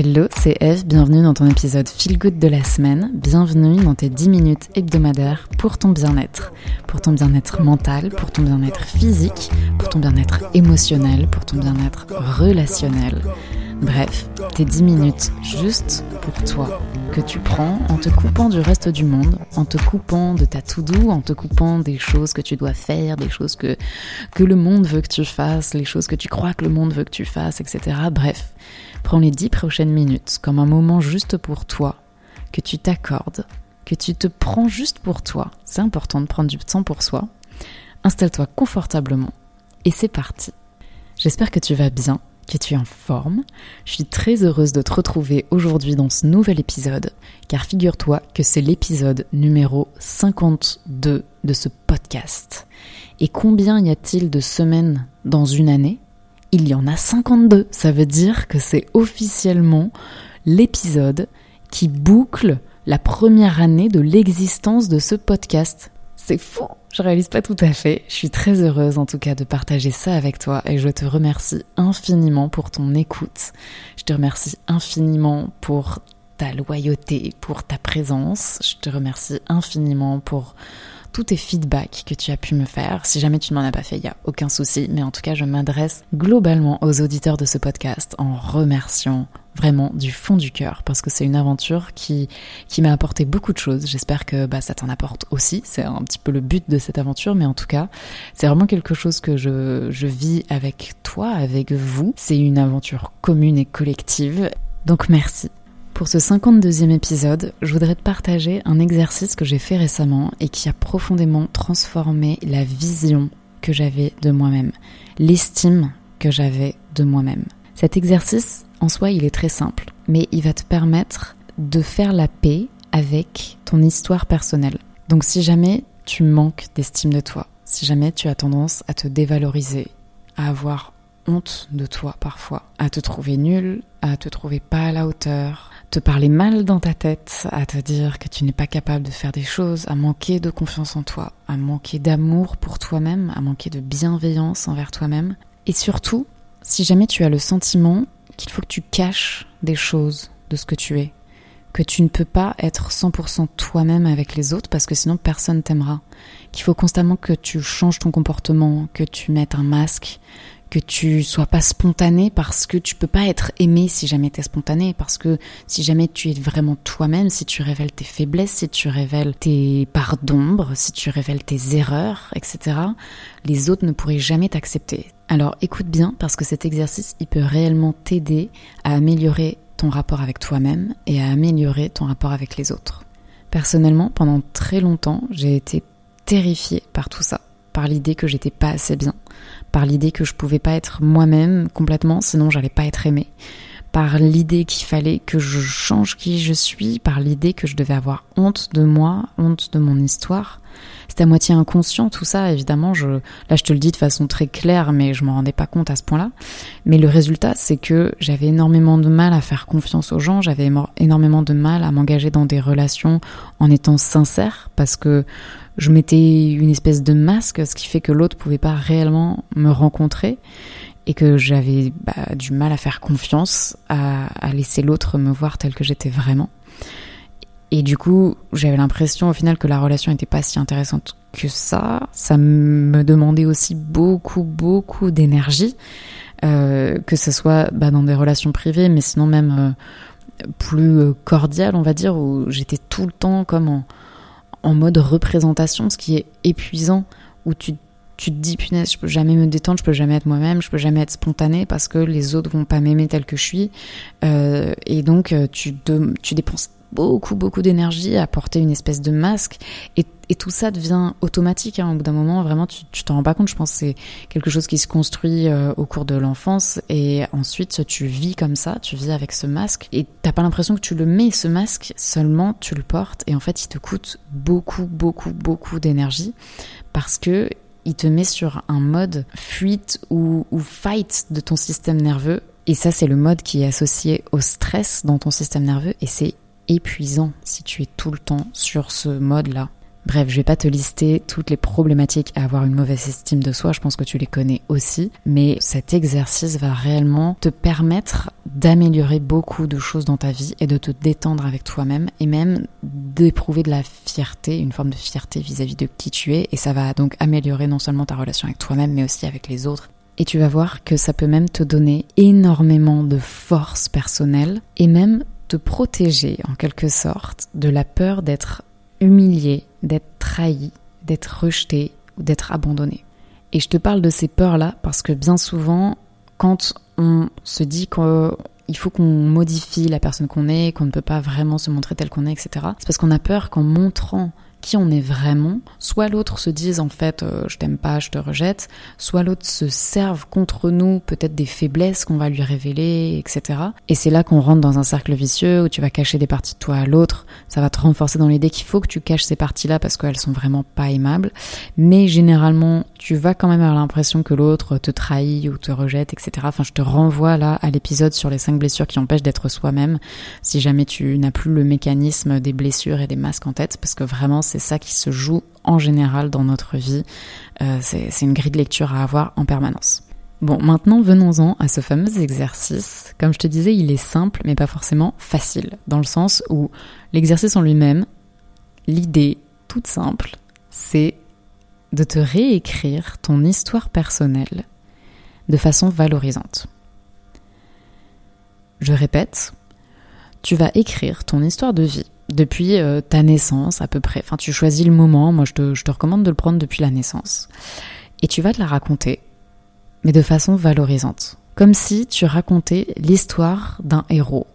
Hello, c'est Eve, bienvenue dans ton épisode Feel Good de la semaine, bienvenue dans tes 10 minutes hebdomadaires pour ton bien-être, pour ton bien-être mental, pour ton bien-être physique, pour ton bien-être émotionnel, pour ton bien-être relationnel. Bref, tes 10 minutes juste pour toi, que tu prends en te coupant du reste du monde, en te coupant de ta to-do, en te coupant des choses que tu dois faire, des choses que, que le monde veut que tu fasses, les choses que tu crois que le monde veut que tu fasses, etc. Bref, Prends les dix prochaines minutes comme un moment juste pour toi, que tu t'accordes, que tu te prends juste pour toi. C'est important de prendre du temps pour soi. Installe-toi confortablement et c'est parti. J'espère que tu vas bien, que tu es en forme. Je suis très heureuse de te retrouver aujourd'hui dans ce nouvel épisode, car figure-toi que c'est l'épisode numéro 52 de ce podcast. Et combien y a-t-il de semaines dans une année? Il y en a 52. Ça veut dire que c'est officiellement l'épisode qui boucle la première année de l'existence de ce podcast. C'est fou, je réalise pas tout à fait. Je suis très heureuse en tout cas de partager ça avec toi et je te remercie infiniment pour ton écoute. Je te remercie infiniment pour ta loyauté, pour ta présence. Je te remercie infiniment pour tous tes feedbacks que tu as pu me faire. Si jamais tu ne m'en as pas fait, il n'y a aucun souci. Mais en tout cas, je m'adresse globalement aux auditeurs de ce podcast en remerciant vraiment du fond du cœur parce que c'est une aventure qui, qui m'a apporté beaucoup de choses. J'espère que bah, ça t'en apporte aussi. C'est un petit peu le but de cette aventure, mais en tout cas, c'est vraiment quelque chose que je, je vis avec toi, avec vous. C'est une aventure commune et collective. Donc merci. Pour ce 52e épisode, je voudrais te partager un exercice que j'ai fait récemment et qui a profondément transformé la vision que j'avais de moi-même, l'estime que j'avais de moi-même. Cet exercice, en soi, il est très simple, mais il va te permettre de faire la paix avec ton histoire personnelle. Donc si jamais tu manques d'estime de toi, si jamais tu as tendance à te dévaloriser, à avoir honte de toi parfois, à te trouver nul, à te trouver pas à la hauteur, te parler mal dans ta tête, à te dire que tu n'es pas capable de faire des choses, à manquer de confiance en toi, à manquer d'amour pour toi-même, à manquer de bienveillance envers toi-même. Et surtout, si jamais tu as le sentiment qu'il faut que tu caches des choses de ce que tu es, que tu ne peux pas être 100% toi-même avec les autres parce que sinon personne t'aimera, qu'il faut constamment que tu changes ton comportement, que tu mettes un masque, que tu sois pas spontané parce que tu peux pas être aimé si jamais tu es spontané parce que si jamais tu es vraiment toi-même, si tu révèles tes faiblesses, si tu révèles tes parts d'ombre, si tu révèles tes erreurs, etc., les autres ne pourraient jamais t'accepter. Alors écoute bien parce que cet exercice, il peut réellement t'aider à améliorer ton rapport avec toi-même et à améliorer ton rapport avec les autres. Personnellement, pendant très longtemps, j'ai été terrifiée par tout ça, par l'idée que j'étais pas assez bien, par l'idée que je pouvais pas être moi-même complètement, sinon j'allais pas être aimée, par l'idée qu'il fallait que je change qui je suis, par l'idée que je devais avoir honte de moi, honte de mon histoire. C'était à moitié inconscient tout ça, évidemment. Je, là, je te le dis de façon très claire, mais je m'en rendais pas compte à ce point-là. Mais le résultat, c'est que j'avais énormément de mal à faire confiance aux gens. J'avais énormément de mal à m'engager dans des relations en étant sincère, parce que je mettais une espèce de masque, ce qui fait que l'autre pouvait pas réellement me rencontrer et que j'avais bah, du mal à faire confiance, à, laisser l'autre me voir tel que j'étais vraiment. Et du coup, j'avais l'impression au final que la relation n'était pas si intéressante que ça. Ça me demandait aussi beaucoup, beaucoup d'énergie, euh, que ce soit bah, dans des relations privées, mais sinon même euh, plus euh, cordiales, on va dire, où j'étais tout le temps comme en, en mode représentation, ce qui est épuisant, où tu, tu te dis, punaise, je peux jamais me détendre, je peux jamais être moi-même, je peux jamais être spontanée parce que les autres vont pas m'aimer tel que je suis. Euh, et donc, euh, tu, tu dépenses beaucoup, beaucoup d'énergie à porter une espèce de masque. Et, tout ça devient automatique. Hein. Au bout d'un moment, vraiment, tu t'en rends pas compte. Je pense que c'est quelque chose qui se construit euh, au cours de l'enfance. Et ensuite, tu vis comme ça, tu vis avec ce masque. Et t'as pas l'impression que tu le mets, ce masque, seulement tu le portes. Et en fait, il te coûte beaucoup, beaucoup, beaucoup d'énergie. Parce que il te met sur un mode fuite ou, ou fight de ton système nerveux. Et ça, c'est le mode qui est associé au stress dans ton système nerveux. Et c'est épuisant si tu es tout le temps sur ce mode-là. Bref, je vais pas te lister toutes les problématiques à avoir une mauvaise estime de soi, je pense que tu les connais aussi, mais cet exercice va réellement te permettre d'améliorer beaucoup de choses dans ta vie et de te détendre avec toi-même et même d'éprouver de la fierté, une forme de fierté vis-à-vis de qui tu es et ça va donc améliorer non seulement ta relation avec toi-même mais aussi avec les autres et tu vas voir que ça peut même te donner énormément de force personnelle et même te protéger en quelque sorte de la peur d'être humilié, d'être trahi, d'être rejeté ou d'être abandonné. Et je te parle de ces peurs-là parce que bien souvent, quand on se dit qu'il faut qu'on modifie la personne qu'on est, qu'on ne peut pas vraiment se montrer tel qu'on est, etc., c'est parce qu'on a peur qu'en montrant qui on est vraiment, soit l'autre se dise en fait euh, je t'aime pas, je te rejette, soit l'autre se serve contre nous peut-être des faiblesses qu'on va lui révéler, etc. Et c'est là qu'on rentre dans un cercle vicieux où tu vas cacher des parties de toi à l'autre, ça va te renforcer dans l'idée qu'il faut que tu caches ces parties-là parce qu'elles sont vraiment pas aimables, mais généralement tu vas quand même avoir l'impression que l'autre te trahit ou te rejette, etc. Enfin je te renvoie là à l'épisode sur les cinq blessures qui empêchent d'être soi-même, si jamais tu n'as plus le mécanisme des blessures et des masques en tête, parce que vraiment c'est ça qui se joue en général dans notre vie. Euh, c'est une grille de lecture à avoir en permanence. Bon, maintenant venons-en à ce fameux exercice. Comme je te disais, il est simple mais pas forcément facile, dans le sens où l'exercice en lui-même, l'idée toute simple, c'est de te réécrire ton histoire personnelle de façon valorisante. Je répète, tu vas écrire ton histoire de vie depuis euh, ta naissance à peu près. Enfin, tu choisis le moment. Moi, je te, recommande de le prendre depuis la naissance. Et tu vas te la raconter, mais de façon valorisante. Comme si tu racontais l'histoire d'un héros.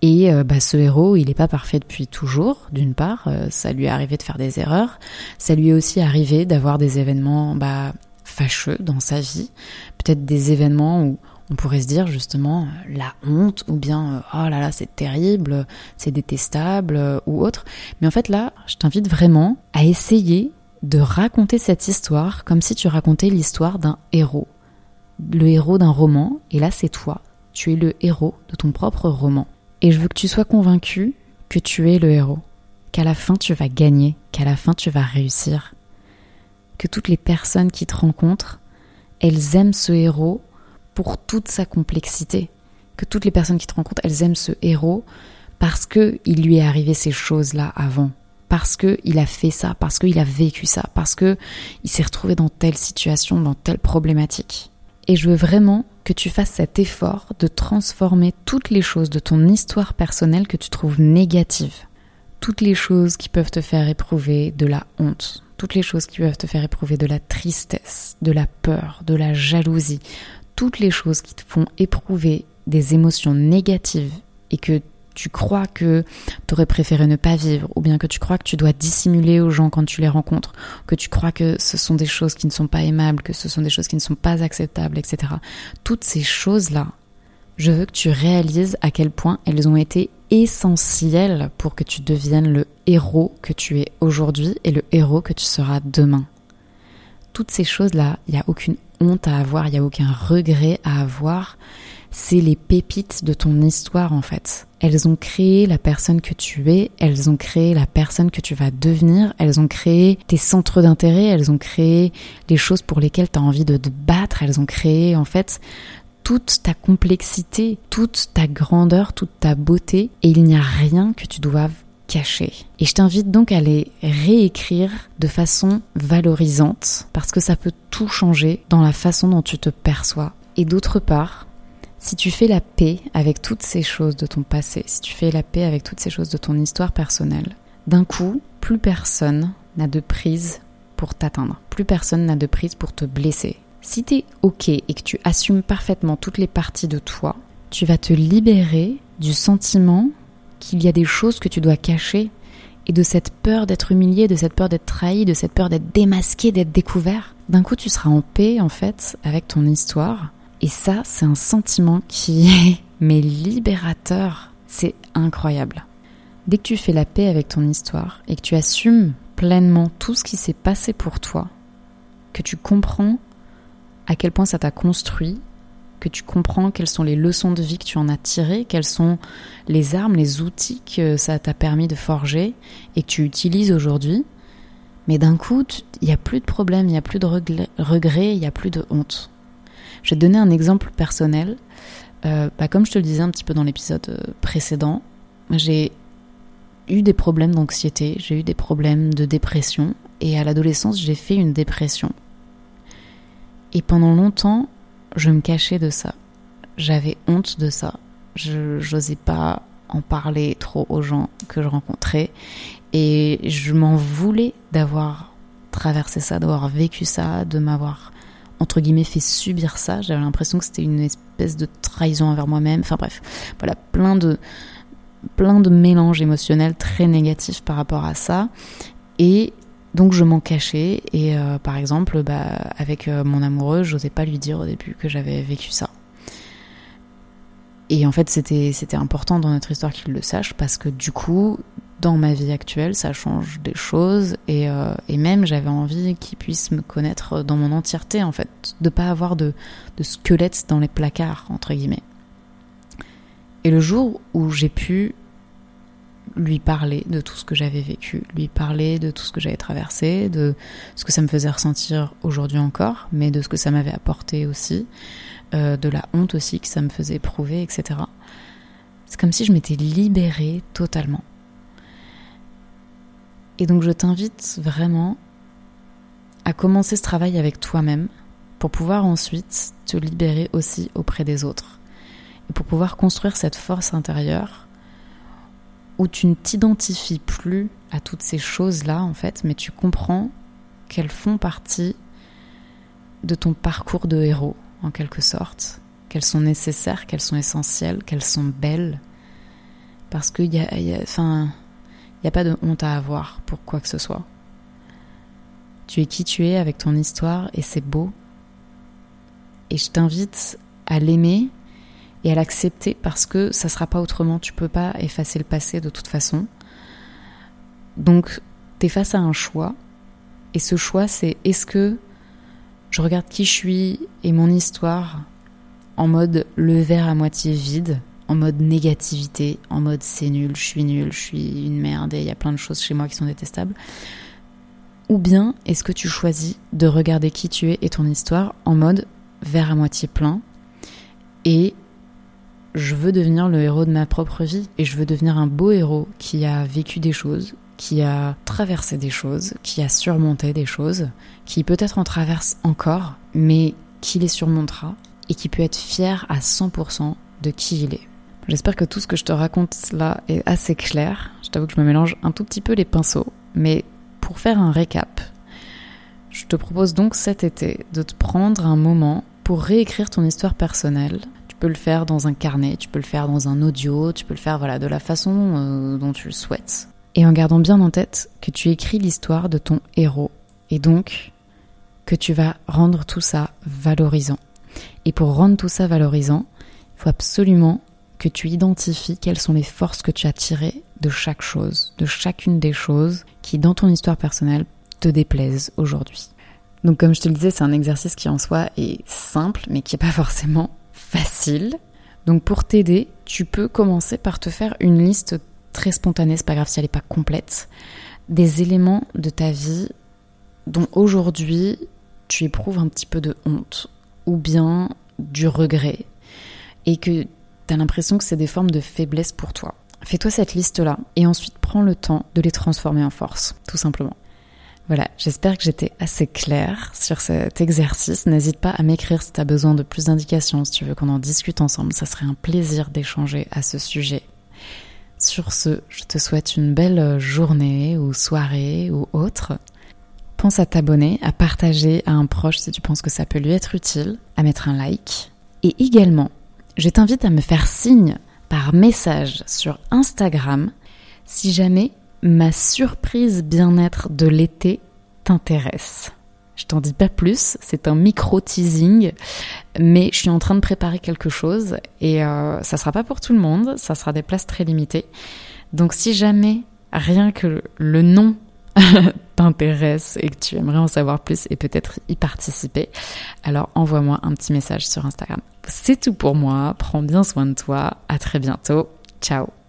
Et euh, bah, ce héros, il n'est pas parfait depuis toujours, d'une part. Euh, ça lui est arrivé de faire des erreurs. Ça lui est aussi arrivé d'avoir des événements bah, fâcheux dans sa vie. Peut-être des événements où on pourrait se dire justement la honte ou bien euh, oh là là c'est terrible, c'est détestable euh, ou autre. Mais en fait là, je t'invite vraiment à essayer de raconter cette histoire comme si tu racontais l'histoire d'un héros. Le héros d'un roman, et là c'est toi. Tu es le héros de ton propre roman. Et je veux que tu sois convaincu que tu es le héros, qu'à la fin tu vas gagner, qu'à la fin tu vas réussir, que toutes les personnes qui te rencontrent, elles aiment ce héros pour toute sa complexité. Que toutes les personnes qui te rencontrent, elles aiment ce héros parce que il lui est arrivé ces choses-là avant, parce que il a fait ça, parce qu'il a vécu ça, parce que il s'est retrouvé dans telle situation, dans telle problématique. Et je veux vraiment que tu fasses cet effort de transformer toutes les choses de ton histoire personnelle que tu trouves négatives, toutes les choses qui peuvent te faire éprouver de la honte, toutes les choses qui peuvent te faire éprouver de la tristesse, de la peur, de la jalousie, toutes les choses qui te font éprouver des émotions négatives et que tu crois que tu aurais préféré ne pas vivre, ou bien que tu crois que tu dois dissimuler aux gens quand tu les rencontres, que tu crois que ce sont des choses qui ne sont pas aimables, que ce sont des choses qui ne sont pas acceptables, etc. Toutes ces choses-là, je veux que tu réalises à quel point elles ont été essentielles pour que tu deviennes le héros que tu es aujourd'hui et le héros que tu seras demain. Toutes ces choses-là, il n'y a aucune honte à avoir, il n'y a aucun regret à avoir. C'est les pépites de ton histoire en fait. Elles ont créé la personne que tu es, elles ont créé la personne que tu vas devenir, elles ont créé tes centres d'intérêt, elles ont créé les choses pour lesquelles tu as envie de te battre, elles ont créé en fait toute ta complexité, toute ta grandeur, toute ta beauté, et il n'y a rien que tu doives caché. Et je t'invite donc à les réécrire de façon valorisante parce que ça peut tout changer dans la façon dont tu te perçois. Et d'autre part, si tu fais la paix avec toutes ces choses de ton passé, si tu fais la paix avec toutes ces choses de ton histoire personnelle, d'un coup, plus personne n'a de prise pour t'atteindre. Plus personne n'a de prise pour te blesser. Si tu es OK et que tu assumes parfaitement toutes les parties de toi, tu vas te libérer du sentiment qu'il y a des choses que tu dois cacher et de cette peur d'être humilié, de cette peur d'être trahi, de cette peur d'être démasqué, d'être découvert. D'un coup, tu seras en paix en fait avec ton histoire. Et ça, c'est un sentiment qui est mais libérateur. C'est incroyable. Dès que tu fais la paix avec ton histoire et que tu assumes pleinement tout ce qui s'est passé pour toi, que tu comprends à quel point ça t'a construit, que tu comprends quelles sont les leçons de vie que tu en as tirées, quelles sont les armes, les outils que ça t'a permis de forger et que tu utilises aujourd'hui, Mais d'un coup, il n'y a plus de problème, il n'y a plus de regret, il n'y a plus de honte. Je vais te donner un exemple personnel. Euh, bah, comme je te le disais un petit peu dans l'épisode euh, précédent, j'ai eu des problèmes d'anxiété, j'ai eu des problèmes de dépression, et à l'adolescence, j'ai fait une dépression. Et pendant longtemps, je me cachais de ça. J'avais honte de ça. Je n'osais pas en parler trop aux gens que je rencontrais. Et je m'en voulais d'avoir traversé ça, d'avoir vécu ça, de m'avoir, entre guillemets, fait subir ça. J'avais l'impression que c'était une espèce de trahison envers moi-même. Enfin bref, voilà, plein de, plein de mélanges émotionnels très négatifs par rapport à ça. Et donc je m'en cachais et euh, par exemple bah, avec euh, mon amoureux, j'osais pas lui dire au début que j'avais vécu ça. Et en fait c'était important dans notre histoire qu'il le sache parce que du coup dans ma vie actuelle ça change des choses et, euh, et même j'avais envie qu'il puisse me connaître dans mon entièreté en fait, de pas avoir de, de squelette dans les placards entre guillemets. Et le jour où j'ai pu lui parler de tout ce que j'avais vécu, lui parler de tout ce que j'avais traversé, de ce que ça me faisait ressentir aujourd'hui encore, mais de ce que ça m'avait apporté aussi, euh, de la honte aussi que ça me faisait éprouver, etc. C'est comme si je m'étais libérée totalement. Et donc je t'invite vraiment à commencer ce travail avec toi-même pour pouvoir ensuite te libérer aussi auprès des autres. Et pour pouvoir construire cette force intérieure où tu ne t'identifies plus à toutes ces choses-là, en fait, mais tu comprends qu'elles font partie de ton parcours de héros, en quelque sorte, qu'elles sont nécessaires, qu'elles sont essentielles, qu'elles sont belles, parce qu'il y a, il n'y a pas de honte à avoir pour quoi que ce soit. Tu es qui tu es avec ton histoire et c'est beau. Et je t'invite à l'aimer et à l'accepter parce que ça sera pas autrement. Tu peux pas effacer le passé de toute façon. Donc, tu face à un choix. Et ce choix, c'est est-ce que je regarde qui je suis et mon histoire en mode le verre à moitié vide, en mode négativité, en mode c'est nul, je suis nul, je suis une merde et il y a plein de choses chez moi qui sont détestables. Ou bien est-ce que tu choisis de regarder qui tu es et ton histoire en mode verre à moitié plein et je veux devenir le héros de ma propre vie et je veux devenir un beau héros qui a vécu des choses, qui a traversé des choses, qui a surmonté des choses, qui peut-être en traverse encore, mais qui les surmontera et qui peut être fier à 100% de qui il est. J'espère que tout ce que je te raconte là est assez clair. Je t'avoue que je me mélange un tout petit peu les pinceaux, mais pour faire un récap, je te propose donc cet été de te prendre un moment pour réécrire ton histoire personnelle peux le faire dans un carnet, tu peux le faire dans un audio, tu peux le faire voilà de la façon euh, dont tu le souhaites. Et en gardant bien en tête que tu écris l'histoire de ton héros et donc que tu vas rendre tout ça valorisant. Et pour rendre tout ça valorisant, il faut absolument que tu identifies quelles sont les forces que tu as tirées de chaque chose, de chacune des choses qui dans ton histoire personnelle te déplaisent aujourd'hui. Donc comme je te le disais, c'est un exercice qui en soi est simple, mais qui n'est pas forcément facile. Donc pour t'aider, tu peux commencer par te faire une liste très spontanée, c'est pas grave si elle n'est pas complète, des éléments de ta vie dont aujourd'hui tu éprouves un petit peu de honte ou bien du regret et que tu as l'impression que c'est des formes de faiblesse pour toi. Fais-toi cette liste-là et ensuite prends le temps de les transformer en force, tout simplement. Voilà, j'espère que j'étais assez claire sur cet exercice. N'hésite pas à m'écrire si tu as besoin de plus d'indications, si tu veux qu'on en discute ensemble. Ça serait un plaisir d'échanger à ce sujet. Sur ce, je te souhaite une belle journée ou soirée ou autre. Pense à t'abonner, à partager à un proche si tu penses que ça peut lui être utile, à mettre un like. Et également, je t'invite à me faire signe par message sur Instagram si jamais ma surprise bien-être de l'été t'intéresse. Je t'en dis pas plus, c'est un micro teasing, mais je suis en train de préparer quelque chose et euh, ça sera pas pour tout le monde, ça sera des places très limitées. Donc si jamais rien que le nom t'intéresse et que tu aimerais en savoir plus et peut-être y participer, alors envoie-moi un petit message sur Instagram. C'est tout pour moi, prends bien soin de toi, à très bientôt, ciao